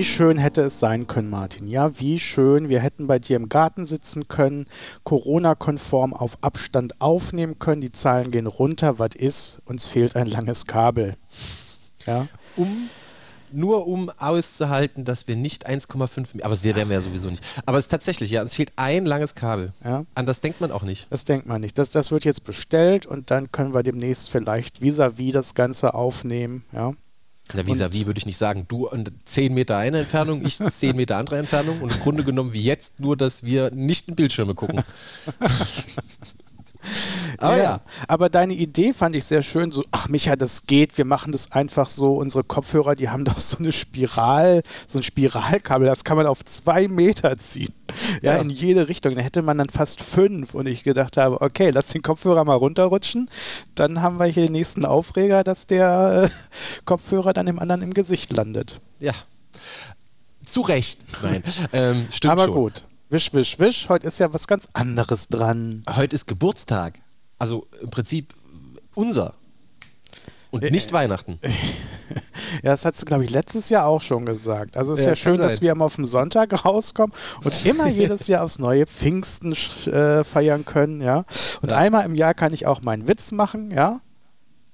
Wie schön hätte es sein können, Martin. Ja, wie schön. Wir hätten bei dir im Garten sitzen können, Corona-konform auf Abstand aufnehmen können. Die Zahlen gehen runter. Was ist? Uns fehlt ein langes Kabel. Ja. Um nur um auszuhalten, dass wir nicht 1,5 aber sehr werden wir ja sowieso nicht. Aber es ist tatsächlich, ja, es fehlt ein langes Kabel. Ja. An das denkt man auch nicht. Das denkt man nicht. Das, das wird jetzt bestellt und dann können wir demnächst vielleicht vis-à-vis -vis das Ganze aufnehmen. Ja. Ja, vis-à-vis würde ich nicht sagen. Du 10 Meter eine Entfernung, ich 10 Meter andere Entfernung und im Grunde genommen wie jetzt, nur dass wir nicht in Bildschirme gucken. Aber ja, ja, Aber deine Idee fand ich sehr schön. So, ach Micha, das geht. Wir machen das einfach so. Unsere Kopfhörer, die haben doch so eine Spiral, so ein Spiralkabel. Das kann man auf zwei Meter ziehen. Ja, ja. in jede Richtung. Da hätte man dann fast fünf. Und ich gedacht habe, okay, lass den Kopfhörer mal runterrutschen. Dann haben wir hier den nächsten Aufreger, dass der äh, Kopfhörer dann dem anderen im Gesicht landet. Ja. Zu Recht. Nein. ähm, stimmt Aber schon. gut. Wisch, wisch, wisch. Heute ist ja was ganz anderes dran. Heute ist Geburtstag. Also im Prinzip unser. Und nicht äh, Weihnachten. ja, das hast du, glaube ich, letztes Jahr auch schon gesagt. Also es ist ja, ja schön, dass wir immer auf dem Sonntag rauskommen und immer jedes Jahr aufs neue Pfingsten äh, feiern können, ja. Und ja. einmal im Jahr kann ich auch meinen Witz machen, ja.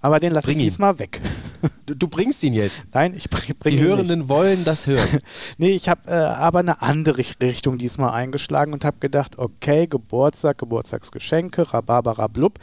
Aber den lasse ich diesmal weg. Du, du, bringst ihn jetzt. Nein, ich bringe bring Die Hörenden nicht. wollen das hören. nee, ich habe äh, aber eine andere Richtung diesmal eingeschlagen und habe gedacht, okay, Geburtstag, Geburtstagsgeschenke, Rhabarbara blub.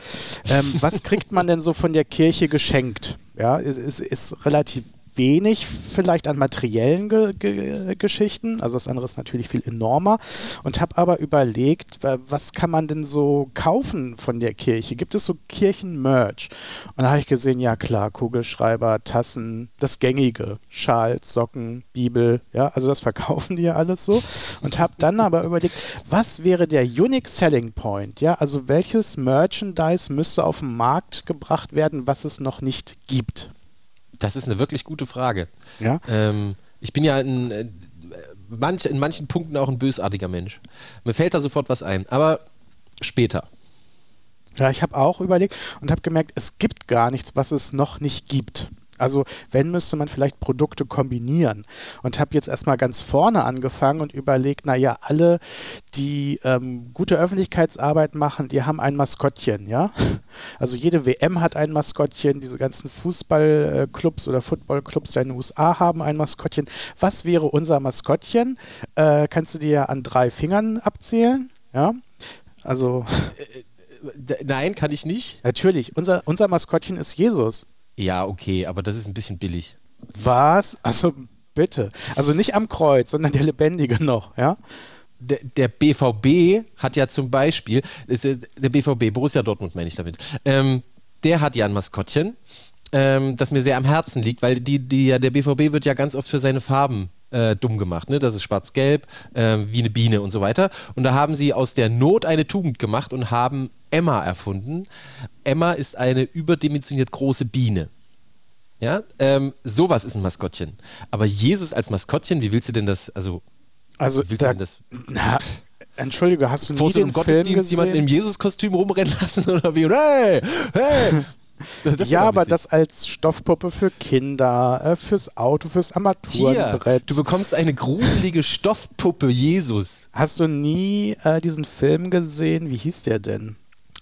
Ähm, was kriegt man denn so von der Kirche geschenkt? Ja, es ist, ist, ist relativ wenig vielleicht an materiellen Ge Ge Geschichten, also das andere ist natürlich viel enormer und habe aber überlegt, was kann man denn so kaufen von der Kirche? Gibt es so Kirchenmerch? Und da habe ich gesehen, ja klar, Kugelschreiber, Tassen, das gängige, Schals, Socken, Bibel, ja, also das verkaufen die ja alles so und habe dann aber überlegt, was wäre der Unique Selling Point? Ja, also welches Merchandise müsste auf den Markt gebracht werden, was es noch nicht gibt? Das ist eine wirklich gute Frage. Ja. Ähm, ich bin ja in, äh, manch, in manchen Punkten auch ein bösartiger Mensch. Mir fällt da sofort was ein, aber später. Ja, ich habe auch überlegt und habe gemerkt, es gibt gar nichts, was es noch nicht gibt. Also wenn, müsste man vielleicht Produkte kombinieren. Und habe jetzt erstmal ganz vorne angefangen und überlegt, naja, alle, die ähm, gute Öffentlichkeitsarbeit machen, die haben ein Maskottchen, ja. Also jede WM hat ein Maskottchen, diese ganzen Fußballclubs oder Footballclubs in den USA haben ein Maskottchen. Was wäre unser Maskottchen? Äh, kannst du dir an drei Fingern abzählen? Ja. Also. Äh, äh, nein, kann ich nicht. Natürlich. Unser, unser Maskottchen ist Jesus. Ja, okay, aber das ist ein bisschen billig. Was? Also bitte. Also nicht am Kreuz, sondern der Lebendige noch, ja? Der, der BVB hat ja zum Beispiel, der BVB, Borussia Dortmund meine ich damit, ähm, der hat ja ein Maskottchen, ähm, das mir sehr am Herzen liegt, weil die, die, ja, der BVB wird ja ganz oft für seine Farben äh, dumm gemacht. Ne? Das ist schwarz-gelb, äh, wie eine Biene und so weiter. Und da haben sie aus der Not eine Tugend gemacht und haben Emma erfunden. Emma ist eine überdimensioniert große Biene. Ja, ähm, sowas ist ein Maskottchen. Aber Jesus als Maskottchen, wie willst du denn das, also, also willst da, du denn das? Na, Entschuldige, hast du nie den im Gottesdienst jemanden im Jesus-Kostüm rumrennen lassen oder wie? Hey, hey, Das ja, aber das als Stoffpuppe für Kinder, äh, fürs Auto, fürs Armaturenbrett. Hier, du bekommst eine gruselige Stoffpuppe Jesus. Hast du nie äh, diesen Film gesehen? Wie hieß der denn?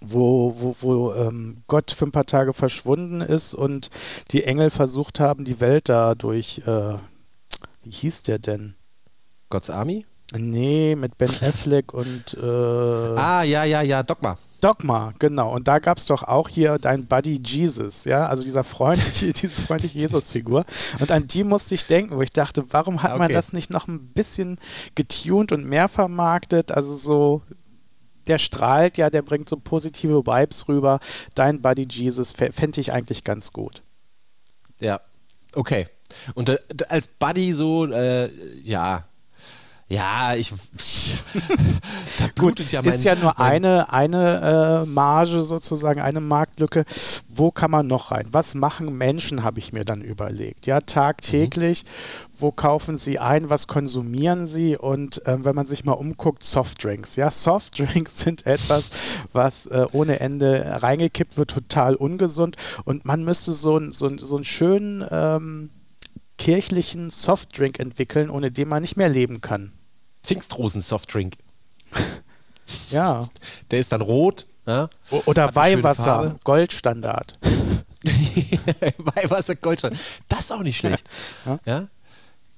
Wo, wo, wo ähm, Gott für ein paar Tage verschwunden ist und die Engel versucht haben, die Welt da durch. Äh, wie hieß der denn? Gott's Army? Nee, mit Ben Affleck und. Äh, ah, ja, ja, ja, Dogma. Dogma, genau. Und da gab es doch auch hier dein Buddy Jesus, ja, also dieser freundliche, diese freundliche Jesus-Figur. Und an die musste ich denken, wo ich dachte, warum hat okay. man das nicht noch ein bisschen getuned und mehr vermarktet? Also so, der strahlt ja, der bringt so positive Vibes rüber. Dein Buddy Jesus fände ich eigentlich ganz gut. Ja, okay. Und äh, als Buddy so, äh, ja, ja, ich. Gut, ja mein, ist ja nur eine, eine äh, Marge sozusagen, eine Marktlücke. Wo kann man noch rein? Was machen Menschen, habe ich mir dann überlegt. Ja, tagtäglich. Mhm. Wo kaufen sie ein? Was konsumieren sie? Und äh, wenn man sich mal umguckt, Softdrinks. Ja, Softdrinks sind etwas, was äh, ohne Ende reingekippt wird, total ungesund. Und man müsste so, so, so einen schönen. Ähm, kirchlichen Softdrink entwickeln, ohne den man nicht mehr leben kann. Pfingstrosen-Softdrink. Ja. Der ist dann rot. Ja? Oder Weihwasser. Goldstandard. Weihwasser Goldstein. Das ist auch nicht schlecht. Ja.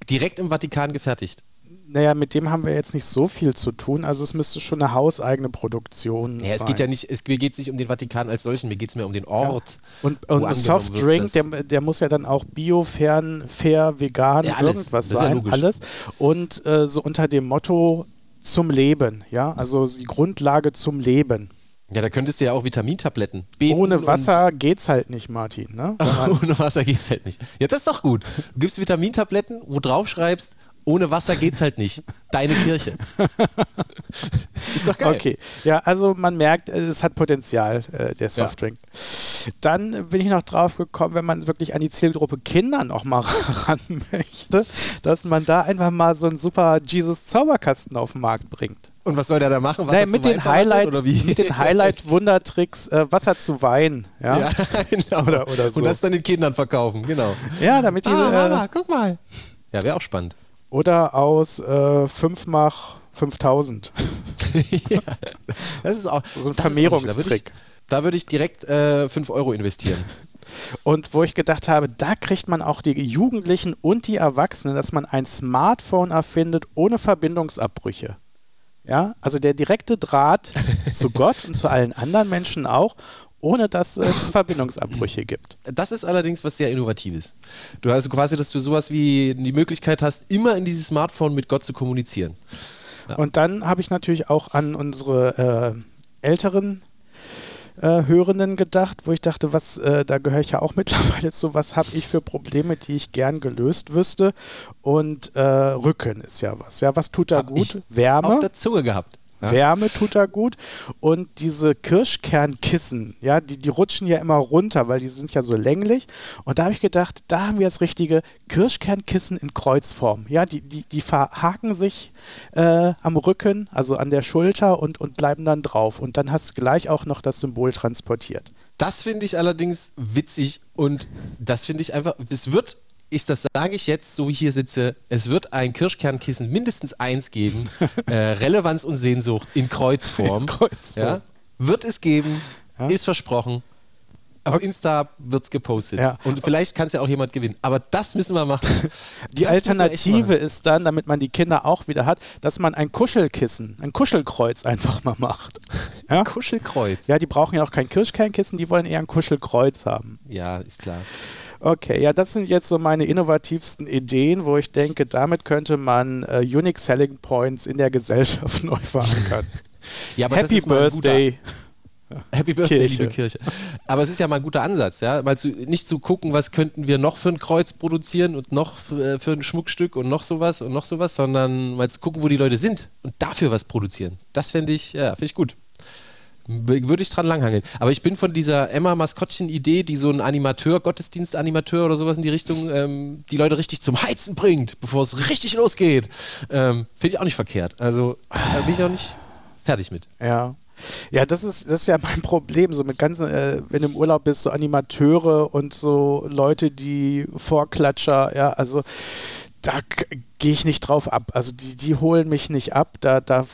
Direkt im Vatikan gefertigt. Naja, mit dem haben wir jetzt nicht so viel zu tun. Also es müsste schon eine hauseigene Produktion Ja, sein. es geht ja nicht, es, mir geht es nicht um den Vatikan als solchen, mir geht es mehr um den Ort. Und, wo und ein Softdrink, der, der muss ja dann auch bio, fern, fair, vegan, Ja, alles. irgendwas Das ja sein. alles. Und äh, so unter dem Motto zum Leben, ja, also die Grundlage zum Leben. Ja, da könntest du ja auch Vitamintabletten. Ohne und- Wasser geht's halt nicht, Martin. Ne? Ohne Wasser geht's halt nicht. Ja, das ist doch gut. Du gibst Vitamintabletten, wo drauf schreibst, ohne Wasser geht's halt nicht. Deine Kirche. ist doch geil. Okay, ja, also man merkt, äh, es hat Potenzial, äh, der Softdrink. Dann bin ich noch drauf gekommen, wenn man wirklich an die Zielgruppe Kinder noch mal ran möchte, dass man da einfach mal so einen super Jesus Zauberkasten auf den Markt bringt. Und was soll der da machen? Wasser Naja, zu mit, den Highlight, oder wie? mit den Highlight-Wundertricks äh, Wasser zu Wein. Ja, Ja, ja. genau. Oder- oder so. Und das dann den Kindern verkaufen, genau. damit die. äh, guck mal. Ja, wäre auch spannend. Oder aus äh, 5 mach 5000. ja. Das ist auch So ein Vermehrungstrick. Da würde ich, würd ich direkt äh, 5 Euro investieren. Und wo ich gedacht habe, da kriegt man auch die Jugendlichen und die Erwachsenen, dass man ein Smartphone erfindet ohne Verbindungsabbrüche. Ja, also der direkte Draht zu Gott und zu allen anderen Menschen auch, ohne dass es Verbindungsabbrüche gibt. Das ist allerdings was sehr Innovatives. Du hast quasi, dass du sowas wie die Möglichkeit hast, immer in dieses Smartphone mit Gott zu kommunizieren. Ja. Und dann habe ich natürlich auch an unsere äh, älteren äh, Hörenden gedacht, wo ich dachte, was, äh, da gehöre ich ja auch mittlerweile zu, was habe ich für Probleme, die ich gern gelöst wüsste. Und äh, Rücken ist ja was. Ja, was tut da Hab gut? ich Wärme. Auf der Zunge gehabt. Ja. Wärme tut da gut. Und diese Kirschkernkissen, ja, die, die rutschen ja immer runter, weil die sind ja so länglich. Und da habe ich gedacht, da haben wir das richtige Kirschkernkissen in Kreuzform. Ja, die, die, die verhaken sich äh, am Rücken, also an der Schulter und, und bleiben dann drauf. Und dann hast du gleich auch noch das Symbol transportiert. Das finde ich allerdings witzig und das finde ich einfach, es wird, ich, das sage ich jetzt, so wie ich hier sitze, es wird ein Kirschkernkissen mindestens eins geben, äh, Relevanz und Sehnsucht in Kreuzform. In Kreuzform. Ja, wird es geben, Ja. ist versprochen. Auf Insta wird es gepostet. Ja. Und vielleicht kann es ja auch jemand gewinnen. Aber das müssen wir machen. Die Das Alternative machen. ist dann, damit man die Kinder auch wieder hat, dass man ein Kuschelkissen, ein Kuschelkreuz einfach mal macht. Ja? Kuschelkreuz. Ja, die brauchen ja auch kein Kirschkernkissen, die wollen eher ein Kuschelkreuz haben. ja, ist klar. Okay, ja, das sind jetzt so meine innovativsten Ideen, wo ich denke, damit könnte man äh, Unique Selling Points in der Gesellschaft neu verankern. Ja, aber das Happy ist ein guter- Birthday. Happy Birthday, Kirche. liebe Kirche. Aber es ist ja mal ein guter Ansatz, ja, mal zu, nicht zu gucken, was könnten wir noch für ein Kreuz produzieren und noch äh, für ein Schmuckstück und noch sowas und noch sowas, sondern mal zu gucken, wo die Leute sind und dafür was produzieren. Das fände ich, ja, finde ich gut. Würde ich dran langhangeln. Aber ich bin von dieser Emma-Maskottchen-Idee, die so ein Animateur, Gottesdienst-Animateur oder sowas in die Richtung, ähm, die Leute richtig zum Heizen bringt, bevor es richtig losgeht, ähm, finde ich auch nicht verkehrt. Also da bin ich auch nicht fertig mit. Ja. Ja, das ist, das ist ja mein Problem, so mit ganzen, äh, wenn du im Urlaub bist, so Animateure und so Leute, die Vorklatscher, ja, also da gehe ich nicht drauf ab. Also die, die holen mich nicht ab, da, da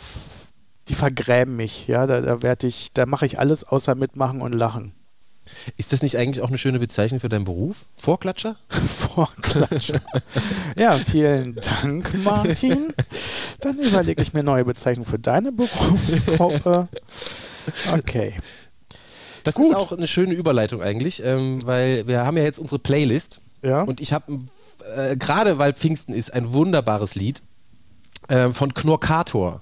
die vergrämen mich, ja, da, da werde ich, da mache ich alles außer mitmachen und lachen. Ist das nicht eigentlich auch eine schöne Bezeichnung für deinen Beruf? Vorklatscher? Vorklatscher. ja, vielen Dank, Martin. Dann überlege ich mir neue Bezeichnungen für deine Berufsgruppe. Okay. Das Gut. ist auch eine schöne Überleitung eigentlich, ähm, weil wir haben ja jetzt unsere Playlist Ja. und ich habe äh, gerade weil Pfingsten ist ein wunderbares Lied ähm, von Knorkator.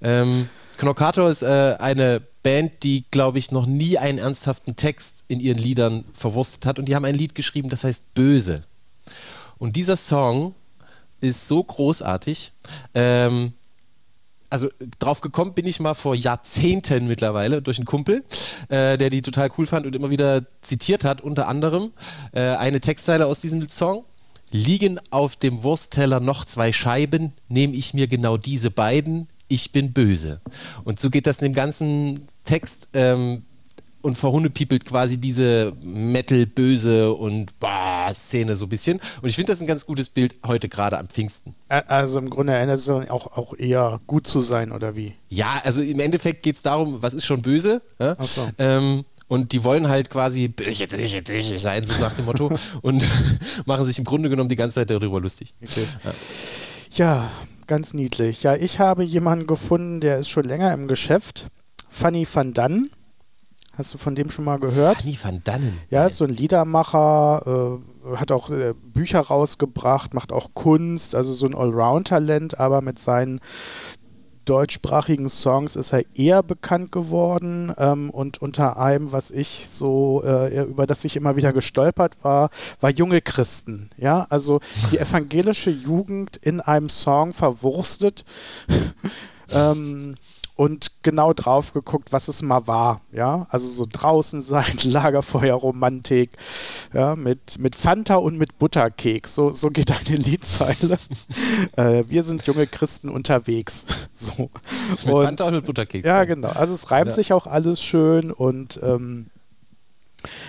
Ähm, Knorkator ist äh, eine Band, die glaube ich noch nie einen ernsthaften Text in ihren Liedern verwurstet hat und die haben ein Lied geschrieben, das heißt Böse. Und dieser Song ist so großartig. Ähm, also drauf gekommen bin ich mal vor Jahrzehnten mittlerweile durch einen Kumpel, äh, der die total cool fand und immer wieder zitiert hat, unter anderem äh, eine Textzeile aus diesem Song. Liegen auf dem Wurstteller noch zwei Scheiben, nehme ich mir genau diese beiden, ich bin böse. Und so geht das in dem ganzen Text. Ähm, und verhundepiepelt quasi diese Metal-Böse und bah, Szene so ein bisschen. Und ich finde das ein ganz gutes Bild heute gerade am Pfingsten. Also im Grunde erinnert es auch, auch eher gut zu sein, oder wie? Ja, also im Endeffekt geht es darum, was ist schon böse? Ja? Ach so. Ähm, und die wollen halt quasi böse, böse, böse sein, so nach dem Motto. und machen sich im Grunde genommen die ganze Zeit darüber lustig. Okay. Ja, ganz niedlich. Ja, ich habe jemanden gefunden, der ist schon länger im Geschäft. Fanny van Dannen. Hast du von dem schon mal gehört? Fanny van Dannen. Ja, ist so ein Liedermacher, äh, hat auch äh, Bücher rausgebracht, macht auch Kunst, also so ein Allround-Talent, aber mit seinen deutschsprachigen Songs ist er eher bekannt geworden ähm, und unter einem, was ich so, äh, über das ich immer wieder gestolpert war, war junge Christen. Ja, also die evangelische Jugend in einem Song verwurstet. ähm, und genau drauf geguckt, was es mal war. Ja, also so draußen sein, Lagerfeuerromantik, ja, mit, mit Fanta und mit Butterkeks. So, so geht eine Liedzeile. äh, wir sind junge Christen unterwegs. so. Mit und, Fanta und mit Butterkeks. Ja, genau. Also es reimt Ja. sich auch alles schön und ähm,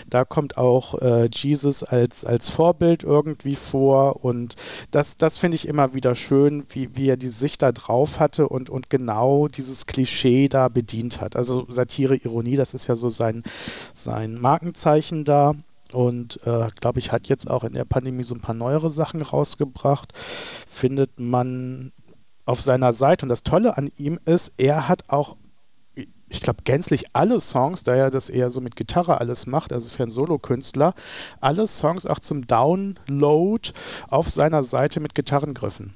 da kommt auch äh, Jesus als, als Vorbild irgendwie vor und das, das finde ich immer wieder schön, wie, wie er die Sicht da drauf hatte und, und genau dieses Klischee da bedient hat. Also Satire, Ironie, das ist ja so sein, sein Markenzeichen da. Und äh, glaube ich, hat jetzt auch in der Pandemie so ein paar neuere Sachen rausgebracht. Findet man auf seiner Seite. Und das Tolle an ihm ist, er hat auch ich glaube, gänzlich alle Songs, da er das eher so mit Gitarre alles macht, also ist ja ein Solokünstler, alle Songs auch zum Download auf seiner Seite mit Gitarrengriffen.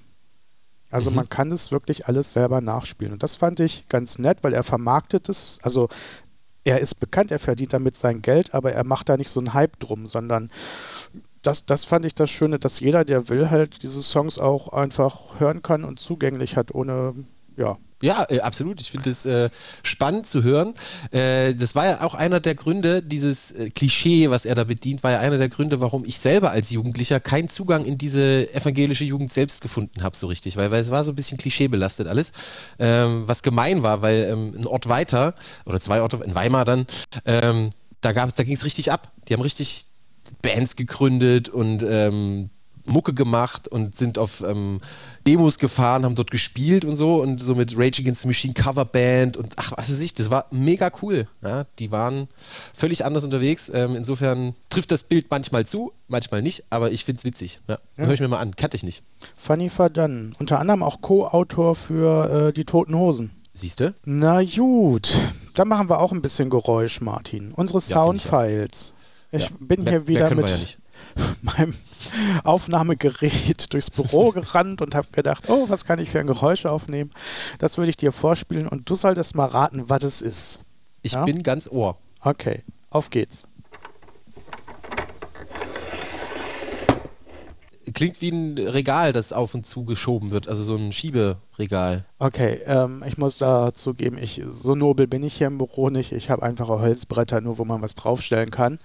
Also Mhm. man kann es wirklich alles selber nachspielen. Und das fand ich ganz nett, weil er vermarktet es, also er ist bekannt, er verdient damit sein Geld, aber er macht da nicht so einen Hype drum, sondern das, das fand ich das Schöne, dass jeder, der will, halt diese Songs auch einfach hören kann und zugänglich hat, ohne, ja, Ja, äh, absolut. Ich finde es äh, spannend zu hören. Äh, das war ja auch einer der Gründe, dieses äh, Klischee, was er da bedient, war ja einer der Gründe, warum ich selber als Jugendlicher keinen Zugang in diese evangelische Jugend selbst gefunden habe, so richtig. Weil, weil es war so ein bisschen klischeebelastet alles. Ähm, was gemein war, weil ähm, ein Ort weiter, oder zwei Orte, in Weimar dann, ähm, da, da ging es richtig ab. Die haben richtig Bands gegründet und ähm, Mucke gemacht und sind auf ähm, Demos gefahren, haben dort gespielt und so und so mit Rage Against the Machine Coverband und ach, was weiß ich, das war mega cool. Ja, die waren völlig anders unterwegs. Ähm, insofern trifft das Bild manchmal zu, manchmal nicht, aber ich finde es witzig. Ja, Ja. Hör ich mir mal an, kannte ich nicht. Fanny Verdannen. Unter anderem auch Co-Autor für äh, die Toten Hosen. Siehst du? Na gut, dann machen wir auch ein bisschen Geräusch, Martin. Unsere ich Soundfiles. Ich Ja. bin hier wieder mit meinem Aufnahmegerät durchs Büro gerannt und habe gedacht, oh, was kann ich für ein Geräusch aufnehmen? Das würde ich dir vorspielen und du solltest mal raten, was es ist. Ich Ja? bin ganz Ohr. Okay, auf geht's. Klingt wie ein Regal, das auf und zu geschoben wird, also so ein Schieberegal. Okay, ähm, ich muss dazu geben, ich, so nobel bin ich hier im Büro nicht. Ich habe einfache Holzbretter, nur wo man was draufstellen kann.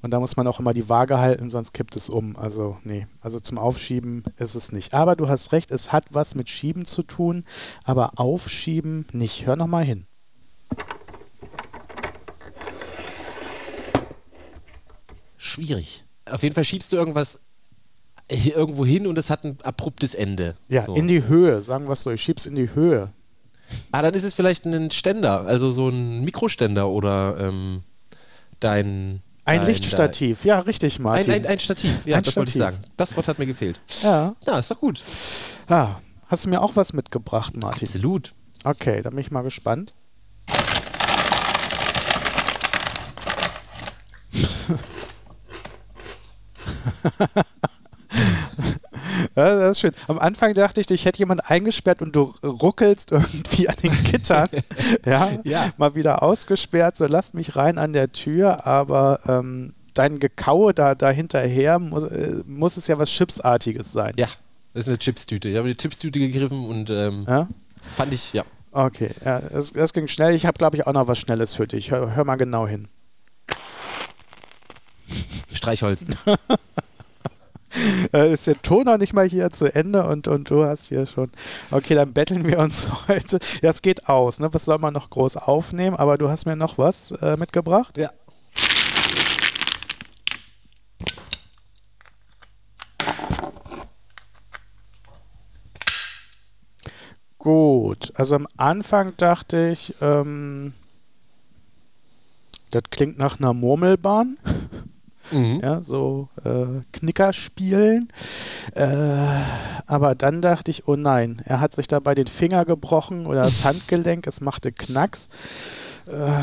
Und da muss man auch immer die Waage halten, sonst kippt es um. Also, nee, also zum Aufschieben ist es nicht. Aber du hast recht, es hat was mit Schieben zu tun, aber Aufschieben nicht. Hör nochmal hin. Schwierig. Auf jeden Fall schiebst du irgendwas hier irgendwo hin und es hat ein abruptes Ende. Ja, so. in die Höhe, sagen wir es so. Ich schieb's in die Höhe. Ah, dann ist es vielleicht ein Ständer, also so ein Mikroständer oder ähm, dein. Ein dein, Lichtstativ. Ja, richtig, Martin. ein, ein, ein Stativ, ja, Ein das wollte ich Stativ. sagen. Das Wort hat mir gefehlt. ja. Ja, ist doch gut. Ah, hast du mir auch was mitgebracht, Martin? Absolut. Okay, dann bin ich mal gespannt. Ja, das ist schön. Am Anfang dachte ich, ich hätte jemand eingesperrt und du ruckelst irgendwie an den Gittern. ja, Ja. mal wieder ausgesperrt, so lass mich rein an der Tür, aber ähm, dein Gekaue da, da hinterher muss, äh, muss es ja was Chipsartiges sein. Ja, das ist eine Chipstüte. Ich habe die Chipstüte gegriffen und ähm, Ja? fand ich, ja. Okay, ja, das, das ging schnell. Ich habe, glaube ich, auch noch was Schnelles für dich. Hör, hör mal genau hin. Streichholz. äh, ist der Ton noch nicht mal hier zu Ende und, und du hast hier schon. Okay, dann betteln wir uns heute. Ja, es geht aus, ne? Was soll man noch groß aufnehmen? Aber du hast mir noch was äh, mitgebracht. Ja. Gut, also am Anfang dachte ich, ähm, das klingt nach einer Murmelbahn. Mhm. Ja, so äh, Knicker spielen. Äh, aber dann dachte ich, oh nein, er hat sich dabei den Finger gebrochen oder das Handgelenk, es machte Knacks. Äh,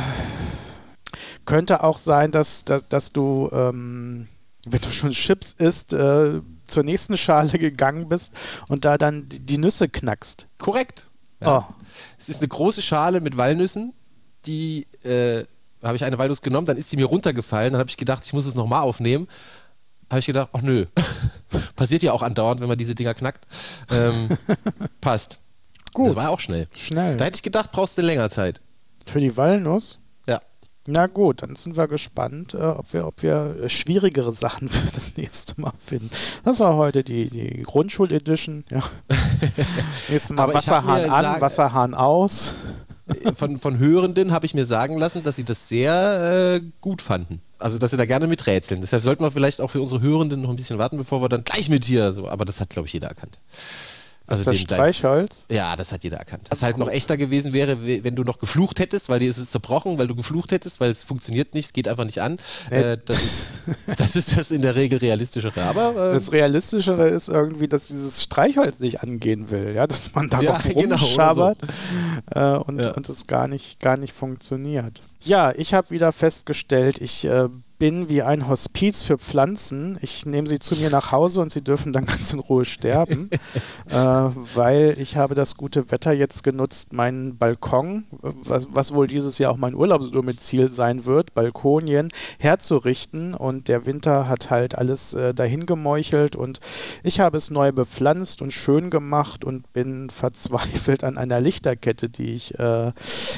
könnte auch sein, dass, dass, dass du, ähm, wenn du schon Chips isst, äh, zur nächsten Schale gegangen bist und da dann die, die Nüsse knackst. Korrekt. Ja. Oh. Es ist eine große Schale mit Walnüssen, die äh, habe ich eine Walnuss genommen, dann ist sie mir runtergefallen, dann habe ich gedacht, ich muss es nochmal aufnehmen. Habe ich gedacht, ach nö, passiert ja auch andauernd, wenn man diese Dinger knackt. Ähm, passt. Gut. Das war auch schnell. Schnell. Da hätte ich gedacht, brauchst du länger Zeit. Für die Walnuss? Ja. Na gut, dann sind wir gespannt, äh, ob, wir, ob wir äh, schwierigere Sachen für das nächste Mal finden. Das war heute die, die Grundschul-Edition. Ja. Nächstes Mal Wasserhahn an, Wasserhahn aus von, von Hörenden habe ich mir sagen lassen, dass sie das sehr äh, gut fanden. Also, dass sie da gerne miträtseln. Deshalb sollten wir vielleicht auch für unsere Hörenden noch ein bisschen warten, bevor wir dann gleich mit hier. So. Aber das hat, glaube ich, jeder erkannt. Also ist das Streichholz? ja, das hat jeder erkannt. Was halt noch echter gewesen wäre, wenn du noch geflucht hättest, weil dir ist es zerbrochen, weil du geflucht hättest, weil es funktioniert nicht, es geht einfach nicht an. Äh, das, ist, das, ist, das in der Regel realistischere. Aber, äh, das realistischere ist irgendwie, dass dieses Streichholz nicht angehen will, ja, dass man darauf ja, genau, rumschabert genau, so. äh, und, ja. und es gar nicht, gar nicht funktioniert. Ja, ich habe wieder festgestellt, ich äh, bin wie ein Hospiz für Pflanzen. Ich nehme sie zu mir nach Hause und sie dürfen dann ganz in Ruhe sterben, äh, weil ich habe das gute Wetter jetzt genutzt, meinen Balkon, was, was, wohl dieses Jahr auch mein Urlaubsdomizil sein wird, Balkonien, herzurichten. Und der Winter hat halt alles äh, dahin gemeuchelt und ich habe es neu bepflanzt und schön gemacht und bin verzweifelt an einer Lichterkette, die ich äh,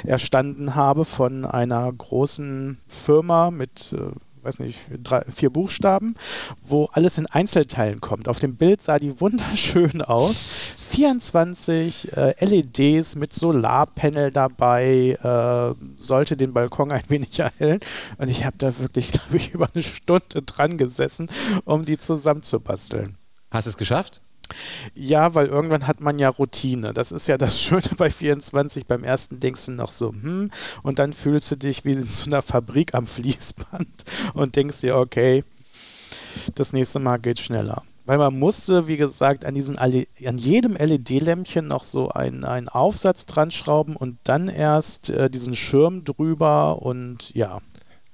erstanden habe von einer großen Firma mit äh, weiß nicht, drei, vier Buchstaben, wo alles in Einzelteilen kommt. Auf dem Bild sah die wunderschön aus. 24 äh, LEDs mit Solarpanel dabei, äh, sollte den Balkon ein wenig erhellen. Und ich habe da wirklich, glaube ich, über eine Stunde dran gesessen, um die zusammenzubasteln. Hast du es geschafft? Ja, weil irgendwann hat man ja Routine. Das ist ja das Schöne bei 24. Beim ersten denkst du noch so, hm, und dann fühlst du dich wie in so einer Fabrik am Fließband und denkst dir, okay, das nächste Mal geht schneller. Weil man musste, wie gesagt, an, diesen, an jedem LED-Lämpchen noch so einen, einen Aufsatz dran schrauben und dann erst äh, diesen Schirm drüber und ja.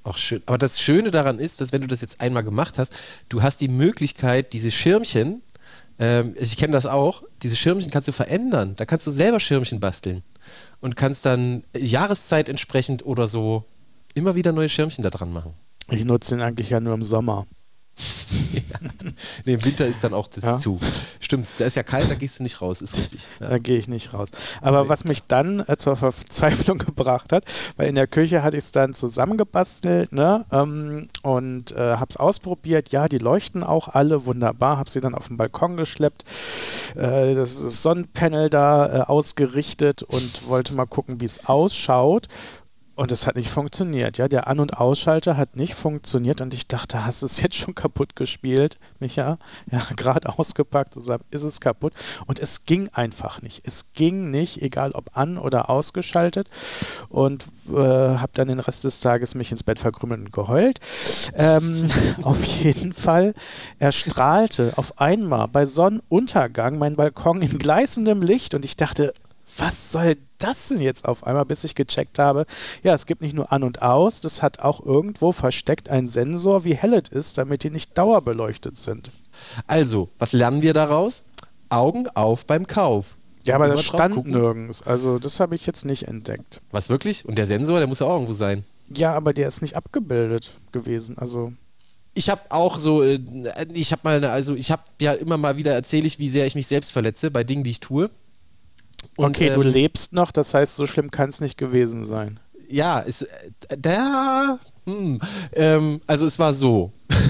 Auch schön. Aber das Schöne daran ist, dass wenn du das jetzt einmal gemacht hast, du hast die Möglichkeit, diese Schirmchen ähm, ich kenne das auch, diese Schirmchen kannst du verändern. Da kannst du selber Schirmchen basteln und kannst dann Jahreszeit entsprechend oder so immer wieder neue Schirmchen da dran machen. Ich nutze den eigentlich ja nur im Sommer ja. nee, Im Winter ist dann auch das ja? zu. Stimmt, da ist ja kalt, da gehst du nicht raus, ist richtig. Ja. Da gehe ich nicht raus. Aber was mich dann äh, zur Verzweiflung gebracht hat, weil in der Küche hatte ich es dann zusammengebastelt ne, ähm, und äh, habe es ausprobiert. Ja, die leuchten auch alle wunderbar. Habe sie dann auf den Balkon geschleppt, äh, das Sonnenpanel da äh, ausgerichtet und wollte mal gucken, wie es ausschaut. Und es hat nicht funktioniert, ja. Der An- und Ausschalter hat nicht funktioniert und ich dachte, hast du es jetzt schon kaputt gespielt, Micha? Ja, gerade ausgepackt, und ist es kaputt. Und es ging einfach nicht. Es ging nicht, egal ob an- oder ausgeschaltet. Und äh, habe dann den Rest des Tages mich ins Bett verkrümmelt und geheult. Ähm, auf jeden Fall, er strahlte auf einmal bei Sonnenuntergang mein Balkon in gleißendem Licht und ich dachte, was soll das denn jetzt auf einmal, bis ich gecheckt habe, ja, es gibt nicht nur an und aus, das hat auch irgendwo versteckt einen Sensor, wie hell es ist, damit die nicht dauerbeleuchtet sind. Also, was lernen wir daraus? Augen auf beim Kauf. Ja, aber das stand gucken. nirgends. Also, das habe ich jetzt nicht entdeckt. Was wirklich? Und der Sensor, der muss ja auch irgendwo sein. Ja, aber der ist nicht abgebildet gewesen. Also ich habe auch so, äh, ich habe mal, also ich habe ja immer mal wieder erzähle ich, wie sehr ich mich selbst verletze bei Dingen, die ich tue. Und, okay, ähm, du lebst noch, das heißt, so schlimm kann es nicht gewesen sein. Ja, ist äh, der, hm, ähm, also es war so.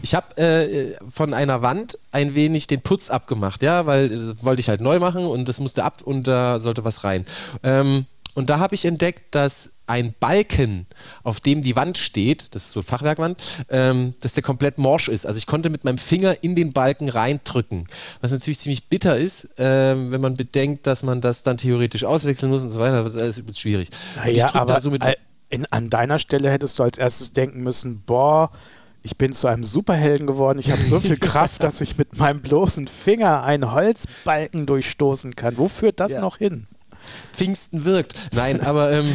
Ich habe äh, von einer Wand ein wenig den Putz abgemacht, ja, weil äh, wollte ich halt neu machen und das musste ab und da sollte was rein. Ähm, Und da habe ich entdeckt, dass ein Balken, auf dem die Wand steht, das ist so eine Fachwerkwand, ähm, dass der komplett morsch ist. Also ich konnte mit meinem Finger in den Balken reindrücken. Was natürlich ziemlich bitter ist, ähm, wenn man bedenkt, dass man das dann theoretisch auswechseln muss und so weiter. Das ist alles übelst schwierig. Naja, aber so in, an deiner Stelle hättest du als erstes denken müssen, boah, ich bin zu einem Superhelden geworden. Ich habe so viel Kraft, dass ich mit meinem bloßen Finger einen Holzbalken durchstoßen kann. Wo führt das ja. noch hin? Pfingsten wirkt. Nein, aber ähm,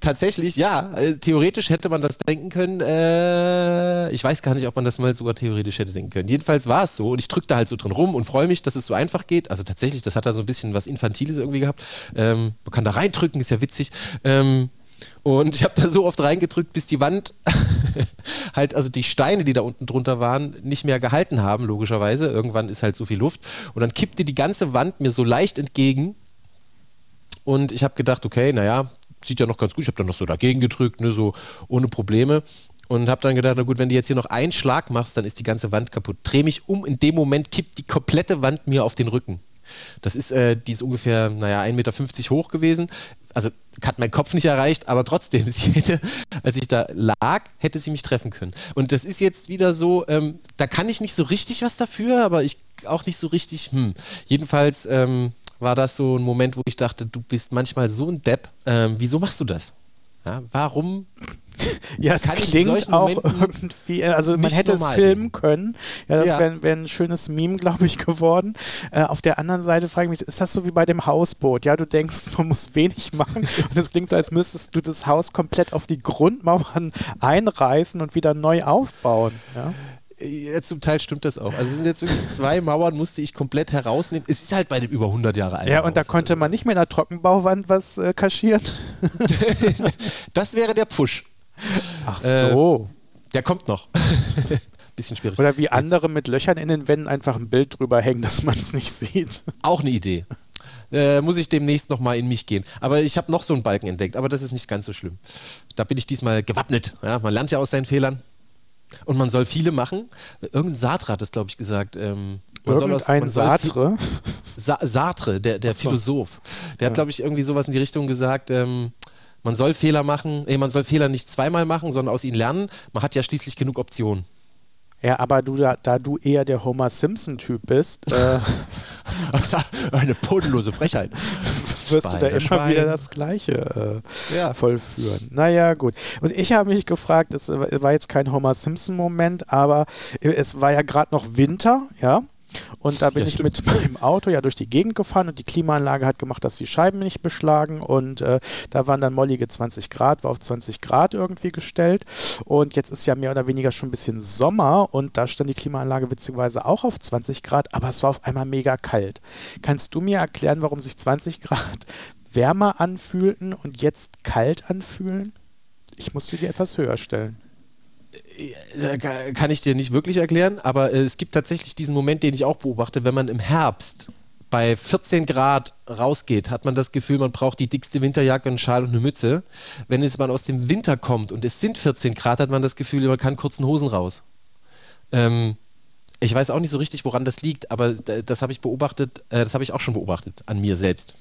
tatsächlich, ja, äh, theoretisch hätte man das denken können. Äh, ich weiß gar nicht, ob man das mal sogar theoretisch hätte denken können. Jedenfalls war es so und ich drücke da halt so drin rum und freue mich, dass es so einfach geht. Also tatsächlich, das hat da so ein bisschen was Infantiles irgendwie gehabt. Ähm, man kann da reindrücken, ist ja witzig. Ähm, und ich habe da so oft reingedrückt, bis die Wand halt, also die Steine, die da unten drunter waren, nicht mehr gehalten haben, logischerweise. Irgendwann ist halt so viel Luft. Und dann kippte die ganze Wand mir so leicht entgegen. Und ich habe gedacht, okay, naja, sieht ja noch ganz gut. Ich habe dann noch so dagegen gedrückt, ne, so ohne Probleme. Und habe dann gedacht, na gut, wenn du jetzt hier noch einen Schlag machst, dann ist die ganze Wand kaputt. Dreh mich um, in dem Moment kippt die komplette Wand mir auf den Rücken. Das ist, äh, die ist ungefähr, naja, 1,50 Meter hoch gewesen. Also hat mein Kopf nicht erreicht, aber trotzdem, hätte, als ich da lag, hätte sie mich treffen können. Und das ist jetzt wieder so, ähm, da kann ich nicht so richtig was dafür, aber ich auch nicht so richtig, hm. Jedenfalls ähm, war das so ein Moment, wo ich dachte, du bist manchmal so ein Depp. Ähm, wieso machst du das? Ja, warum ja, es klingt auch irgendwie, also man hätte es filmen können. Ja, das ja. wäre wär ein schönes Meme, glaube ich, geworden. Äh, auf der anderen Seite frage ich mich, ist das so wie bei dem Hausboot? Ja, du denkst, man muss wenig machen und es klingt so, als müsstest du das Haus komplett auf die Grundmauern einreißen und wieder neu aufbauen. Ja? Ja, zum Teil stimmt das auch. Also es sind jetzt wirklich zwei Mauern, musste ich komplett herausnehmen. Es ist halt bei dem über 100 Jahre alten Ja, und da konnte man nicht mehr in der Trockenbauwand was äh, kaschieren. das wäre der Pfusch. Ach so. Äh, der kommt noch. Bisschen schwierig. Oder wie andere mit Löchern in den Wänden einfach ein Bild drüber hängen, dass man es nicht sieht. Auch eine Idee. Äh, muss ich demnächst nochmal in mich gehen. Aber ich habe noch so einen Balken entdeckt, aber das ist nicht ganz so schlimm. Da bin ich diesmal gewappnet. Ja, man lernt ja aus seinen Fehlern. Und man soll viele machen. Irgendein Sartre hat es, glaube ich, gesagt. Ähm, man soll aus, man Sartre? Sa Sartre, der, der Philosoph. Der ja. hat, glaube ich, irgendwie sowas in die Richtung gesagt. Ähm, man soll Fehler machen, nee, man soll Fehler nicht zweimal machen, sondern aus ihnen lernen. Man hat ja schließlich genug Optionen. Ja, aber du, da, da du eher der Homer Simpson-Typ bist. Äh, eine bodenlose Frechheit. wirst Schweine, du da immer Schweine. wieder das Gleiche äh, ja. vollführen. Naja, gut. Und ich habe mich gefragt, es war jetzt kein Homer Simpson-Moment, aber es war ja gerade noch Winter, ja. Und da bin ja, ich mit meinem Auto ja durch die Gegend gefahren und die Klimaanlage hat gemacht, dass die Scheiben nicht beschlagen und äh, da waren dann mollige 20 Grad, war auf 20 Grad irgendwie gestellt und jetzt ist ja mehr oder weniger schon ein bisschen Sommer und da stand die Klimaanlage witzigerweise auch auf 20 Grad, aber es war auf einmal mega kalt. Kannst du mir erklären, warum sich 20 Grad wärmer anfühlten und jetzt kalt anfühlen? Ich musste die etwas höher stellen. Äh, kann ich dir nicht wirklich erklären, aber es gibt tatsächlich diesen Moment, den ich auch beobachte, wenn man im Herbst bei 14 Grad rausgeht, hat man das Gefühl, man braucht die dickste Winterjacke, einen Schal und eine Mütze. Wenn es man aus dem Winter kommt und es sind 14 Grad, hat man das Gefühl, man kann kurzen Hosen raus. Ähm, ich weiß auch nicht so richtig, woran das liegt, aber das habe ich beobachtet, äh, das habe ich auch schon beobachtet an mir selbst.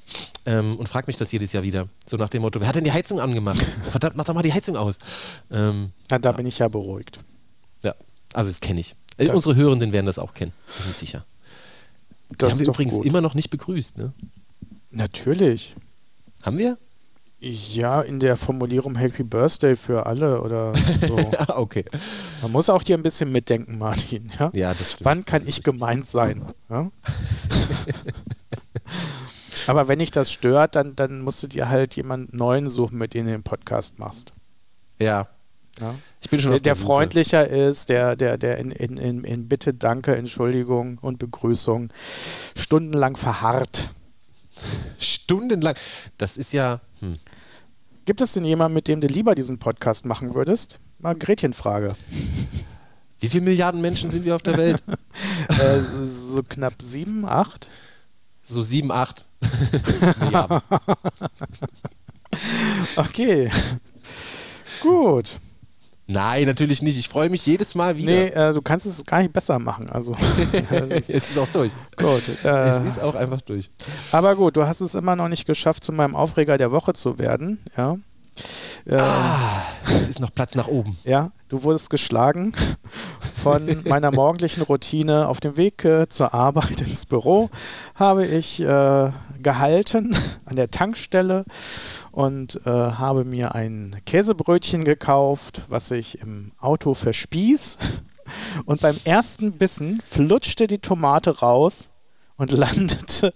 Ähm, und frage mich das jedes Jahr wieder. So nach dem Motto, wer hat denn die Heizung angemacht? Oh, verdammt, mach doch mal die Heizung aus. Ähm, ja, da ja. bin ich ja beruhigt. Ja, also das kenne ich. Das Unsere Hörenden werden das auch kennen, bin ich sicher. Das die haben wir übrigens gut. immer noch nicht begrüßt, ne? Natürlich. Haben wir? Ja, in der Formulierung Happy Birthday für alle oder so. okay. Man muss auch dir ein bisschen mitdenken, Martin. Ja, ja das stimmt. Wann kann ich richtig. gemeint sein? Ja? Aber wenn dich das stört, dann, dann musst du dir halt jemand Neuen suchen, mit dem du den Podcast machst. Ja. ja? Ich bin schon der, der freundlicher ist, der, der, der in, in, in, in Bitte, Danke, Entschuldigung und Begrüßung stundenlang verharrt. Stundenlang. Das ist ja. Hm. Gibt es denn jemanden, mit dem du lieber diesen Podcast machen würdest? Mal Gretchenfrage. Wie viele Milliarden Menschen sind wir auf der Welt? äh, so knapp sieben, acht? So sieben, acht okay. Gut. Nein, natürlich nicht. Ich freue mich jedes Mal wieder. Nee, äh, du kannst es gar nicht besser machen. Also, es ist auch durch. Gut, äh, es ist auch einfach durch. Aber gut, du hast es immer noch nicht geschafft, zu meinem Aufreger der Woche zu werden. Ja. Äh, ah, es ist noch Platz nach oben. Ja, du wurdest geschlagen von meiner morgendlichen Routine auf dem Weg äh, zur Arbeit ins Büro. Habe ich äh, gehalten an der Tankstelle und äh, habe mir ein Käsebrötchen gekauft, was ich im Auto verspieß. Und beim ersten Bissen flutschte die Tomate raus und landete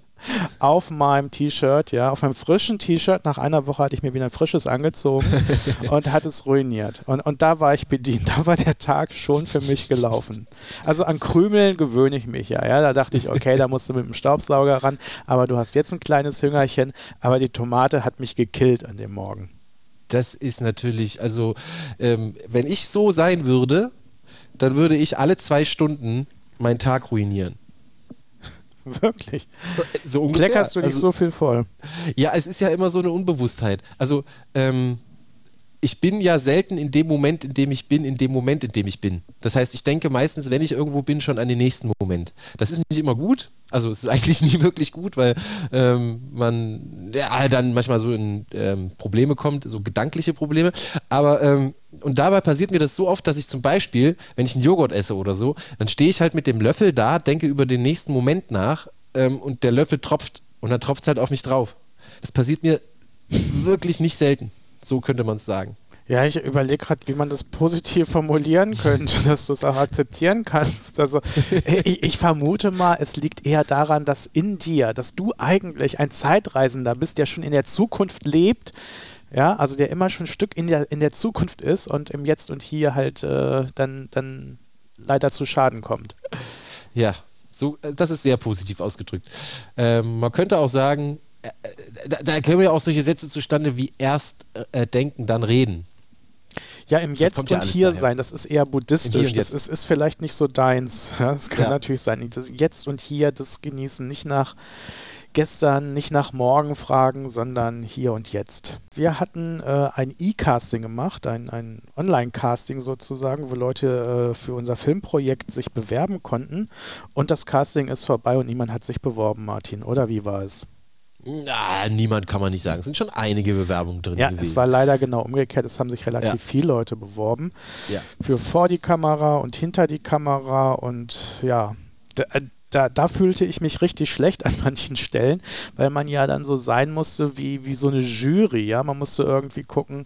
auf meinem T-Shirt, ja, auf meinem frischen T-Shirt. Nach einer Woche hatte ich mir wieder ein frisches angezogen und hat es ruiniert. Und, und da war ich bedient. Da war der Tag schon für mich gelaufen. Also an Krümeln gewöhne ich mich ja. ja. Da dachte ich, okay, da musst du mit dem Staubsauger ran. Aber du hast jetzt ein kleines Hüngerchen. Aber die Tomate hat mich gekillt an dem Morgen. Das ist natürlich, also, ähm, wenn ich so sein würde, dann würde ich alle zwei Stunden meinen Tag ruinieren. Wirklich. So ungefähr. Kleckerst du nicht also, so viel voll? Ja, es ist ja immer so eine Unbewusstheit. Also, ähm, ich bin ja selten in dem Moment, in dem ich bin, in dem Moment, in dem ich bin. Das heißt, ich denke meistens, wenn ich irgendwo bin, schon an den nächsten Moment. Das ist nicht immer gut. Also es ist eigentlich nie wirklich gut, weil ähm, man ja, dann manchmal so in ähm, Probleme kommt, so gedankliche Probleme. Aber ähm, und dabei passiert mir das so oft, dass ich zum Beispiel, wenn ich einen Joghurt esse oder so, dann stehe ich halt mit dem Löffel da, denke über den nächsten Moment nach ähm, und der Löffel tropft und dann tropft es halt auf mich drauf. Das passiert mir wirklich nicht selten. So könnte man es sagen. Ja, ich überlege gerade, wie man das positiv formulieren könnte, dass du es auch akzeptieren kannst. Also ich, ich, vermute mal, es liegt eher daran, dass in dir, dass du eigentlich ein Zeitreisender bist, der schon in der Zukunft lebt, ja, also der immer schon ein Stück in der, in der Zukunft ist und im Jetzt und Hier halt äh, dann, dann leider zu Schaden kommt. Ja, so, äh, das ist sehr positiv ausgedrückt. Ähm, man könnte auch sagen, äh, äh, da, da kommen ja auch solche Sätze zustande wie erst äh, denken, dann reden. Ja, im Jetzt und ja Hier daher. sein, das ist eher buddhistisch. Das ist, ist, vielleicht nicht so deins. Ja, das kann ja. natürlich sein. Das Jetzt und Hier, das genießen nicht nach gestern, nicht nach morgen fragen, sondern hier und jetzt. Wir hatten äh, ein E-Casting gemacht, ein, ein Online-Casting sozusagen, wo Leute äh, für unser Filmprojekt sich bewerben konnten. Und das Casting ist vorbei und niemand hat sich beworben, Martin, oder wie war es? Na, niemand kann man nicht sagen. Es sind schon einige Bewerbungen drin. Ja, gewesen. es war leider genau umgekehrt. Es haben sich relativ ja. viele Leute beworben. Ja. Für vor die Kamera und hinter die Kamera. Und ja, da, da, da, fühlte ich mich richtig schlecht an manchen Stellen, weil man ja dann so sein musste wie, wie so eine Jury. Ja, man musste irgendwie gucken,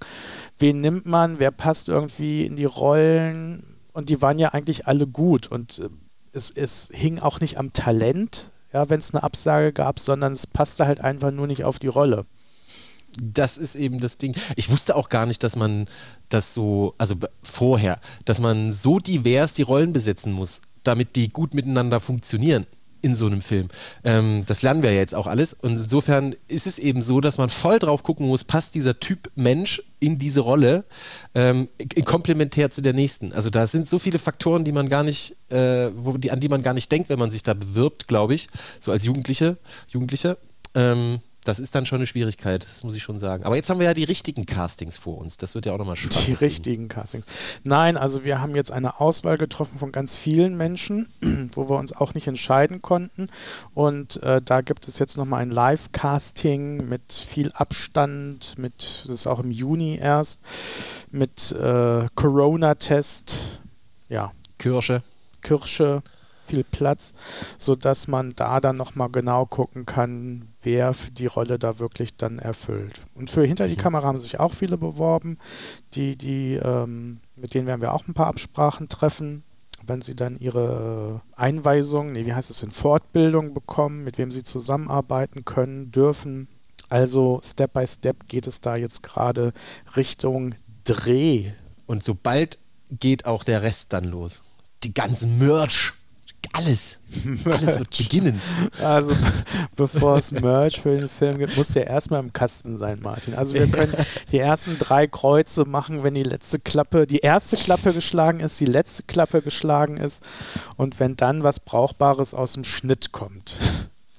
wen nimmt man, wer passt irgendwie in die Rollen. Und die waren ja eigentlich alle gut. Und äh, es, es hing auch nicht am Talent, ja, wenn es eine Absage gab, sondern es passte halt einfach nur nicht auf die Rolle. Das ist eben das Ding. Ich wusste auch gar nicht, dass man das so, also vorher, dass man so divers die Rollen besetzen muss, damit die gut miteinander funktionieren in so einem Film. Ähm, das lernen wir ja jetzt auch alles. Und insofern ist es eben so, dass man voll drauf gucken muss, passt dieser Typ Mensch in diese Rolle ähm, komplementär zu der nächsten. Also da sind so viele Faktoren, die man gar nicht, äh, wo, die, an die man gar nicht denkt, wenn man sich da bewirbt, glaube ich, so als Jugendliche, Jugendliche. Ähm, das ist dann schon eine Schwierigkeit, das muss ich schon sagen. Aber jetzt haben wir ja die richtigen Castings vor uns. Das wird ja auch nochmal spannend. Die richtigen Castings. Nein, also wir haben jetzt eine Auswahl getroffen von ganz vielen Menschen, wo wir uns auch nicht entscheiden konnten. Und äh, da gibt es jetzt nochmal ein Live-Casting mit viel Abstand, mit, das ist auch im Juni erst, mit äh, Corona-Test, ja. Kirsche. Kirsche viel Platz, sodass man da dann nochmal genau gucken kann, wer die Rolle da wirklich dann erfüllt. Und für hinter die mhm. Kamera haben sich auch viele beworben, die, die, ähm, mit denen werden wir auch ein paar Absprachen treffen, wenn sie dann ihre Einweisung, nee, wie heißt es in Fortbildung bekommen, mit wem sie zusammenarbeiten können, dürfen. Also Step by Step geht es da jetzt gerade Richtung Dreh. Und sobald geht auch der Rest dann los. Die ganzen Merch alles. Alles wird beginnen. Also, bevor es Merch für den Film gibt, muss der erstmal im Kasten sein, Martin. Also, wir können die ersten drei Kreuze machen, wenn die letzte Klappe, die erste Klappe geschlagen ist, die letzte Klappe geschlagen ist und wenn dann was Brauchbares aus dem Schnitt kommt.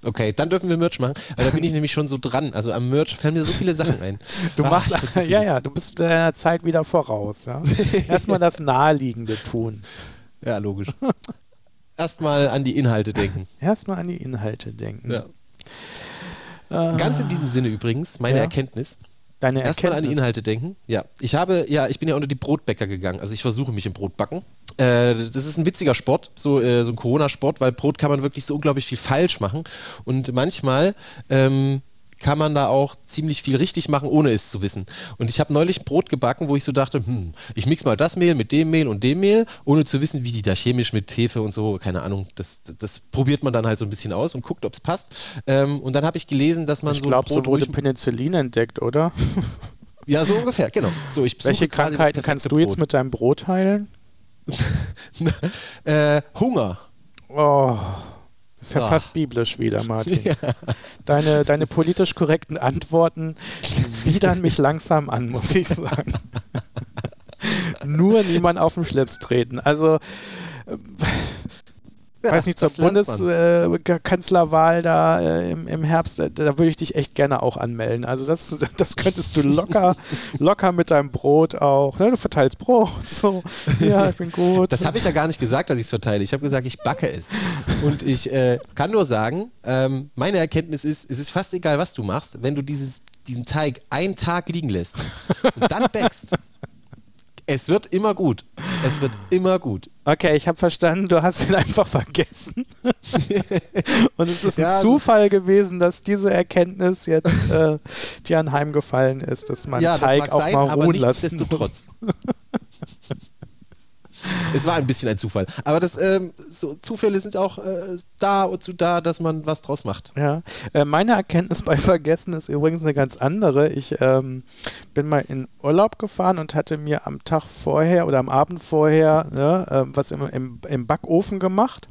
Okay, dann dürfen wir Merch machen, weil da bin ich nämlich schon so dran. Also am Merch fallen mir so viele Sachen ein. Du Ach, machst, bin so ja, ja, du bist deiner Zeit wieder voraus. Ja? Erstmal das Naheliegende tun. Ja, logisch. Erstmal an die Inhalte denken. Erstmal an die Inhalte denken. Ja. Äh, Ganz in diesem Sinne übrigens, meine Ja. Erkenntnis. Deine Erstmal an die Erkenntnis. Inhalte denken. Ja, ich habe, ja, ich bin ja unter die Brotbäcker gegangen. Also ich versuche mich im Brotbacken. Äh, das ist ein witziger Sport, so, äh, so ein Corona-Sport, weil Brot kann man wirklich so unglaublich viel falsch machen. Und manchmal ähm, kann man da auch ziemlich viel richtig machen, ohne es zu wissen. Und ich habe neulich Brot gebacken, wo ich so dachte, hm, ich mix mal das Mehl mit dem Mehl und dem Mehl, ohne zu wissen, wie die da chemisch mit Hefe und so, keine Ahnung, das, das probiert man dann halt so ein bisschen aus und guckt, ob es passt. Ähm, und dann habe ich gelesen, dass man Ich so ein glaube, so wurde Penicillin entdeckt, oder? ja, so ungefähr, genau. So, ich Welche Krankheiten kannst du jetzt Brot. mit deinem Brot heilen? äh, Hunger. Oh, ist ja Ah. fast biblisch wieder, Martin. Deine, deine politisch korrekten Antworten widern mich langsam an, muss ich sagen. Nur niemand auf den Schlips treten. Also, Ja, weiß nicht, zur. Bundeskanzlerwahl da äh, im, im Herbst, da, da würde ich dich echt gerne auch anmelden. Also das, das könntest du locker, locker mit deinem Brot auch. Ne? Du verteilst Brot, so, ja, ich bin gut. Das habe ich ja gar nicht gesagt, dass ich es verteile. Ich habe gesagt, ich backe es. Und ich äh, kann nur sagen, ähm, meine Erkenntnis ist, es ist fast egal, was du machst, wenn du dieses, diesen Teig einen Tag liegen lässt und dann backst. Es wird immer gut. Es wird immer gut. Okay, ich habe verstanden, du hast ihn einfach vergessen. Und es ist ein Ja, also- Zufall gewesen, dass diese Erkenntnis jetzt äh, dir anheimgefallen ist, dass man ja, Teig auch sein, mal aber ruhen lassen muss. es war ein bisschen ein Zufall. Aber das, ähm, so, Zufälle sind auch äh, da und zu da, dass man was draus macht. Ja, äh, meine Erkenntnis bei Vergessen ist übrigens eine ganz andere. Ich ähm, bin mal in Urlaub gefahren und hatte mir am Tag vorher oder am Abend vorher ne, ähm, was im, im, im Backofen gemacht.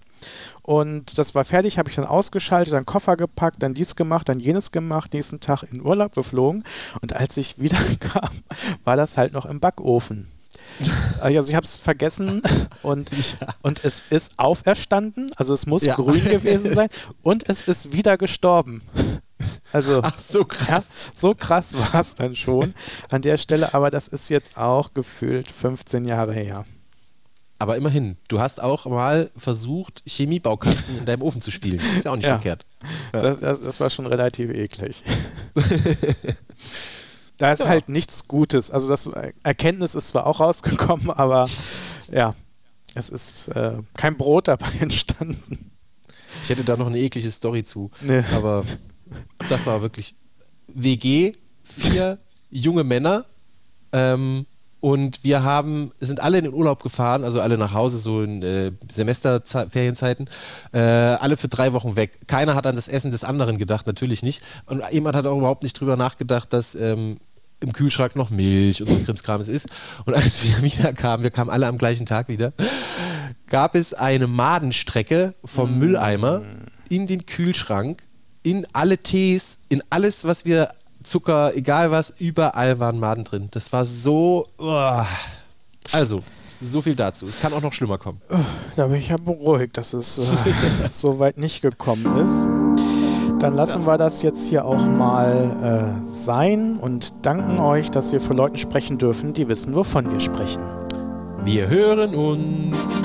Und das war fertig, habe ich dann ausgeschaltet, dann Koffer gepackt, dann dies gemacht, dann jenes gemacht, nächsten Tag in Urlaub geflogen. Und als ich wieder kam, war das halt noch im Backofen. Also ich habe es vergessen und, und es ist auferstanden, also es muss Ja. grün gewesen sein und es ist wieder gestorben. Also Ach, so krass. ja, so krass war es dann schon an der Stelle, aber das ist jetzt auch gefühlt 15 Jahre her. Aber immerhin, du hast auch mal versucht, Chemiebaukasten in deinem Ofen zu spielen. Ist ja auch nicht Ja. verkehrt. Ja. Das, das, das war schon relativ eklig. da ist Ja. halt nichts Gutes. Also das Erkenntnis ist zwar auch rausgekommen, aber ja, es ist äh, kein Brot dabei entstanden. Ich hätte da noch eine eklige Story zu. Nee. Aber das war wirklich WG, vier junge Männer. Ähm, und wir haben, sind alle in den Urlaub gefahren, also alle nach Hause, so in äh, Semesterferienzeiten, äh, alle für drei Wochen weg. Keiner hat an das Essen des anderen gedacht, natürlich nicht. Und jemand hat auch überhaupt nicht drüber nachgedacht, dass ähm, im Kühlschrank noch Milch und so Krimskrams ist. Und als wir wieder kamen, wir kamen alle am gleichen Tag wieder, gab es eine Madenstrecke vom Mülleimer in den Kühlschrank, in alle Tees, in alles, was wir Zucker, egal was, überall waren Maden drin. Das war so. uah. Also, so viel dazu. Es kann auch noch schlimmer kommen. Da bin ich ja beruhigt, dass es äh, so weit nicht gekommen ist. Dann lassen wir das jetzt hier auch mal äh, sein und danken euch, dass wir für Leuten sprechen dürfen, die wissen, wovon wir sprechen. Wir hören uns.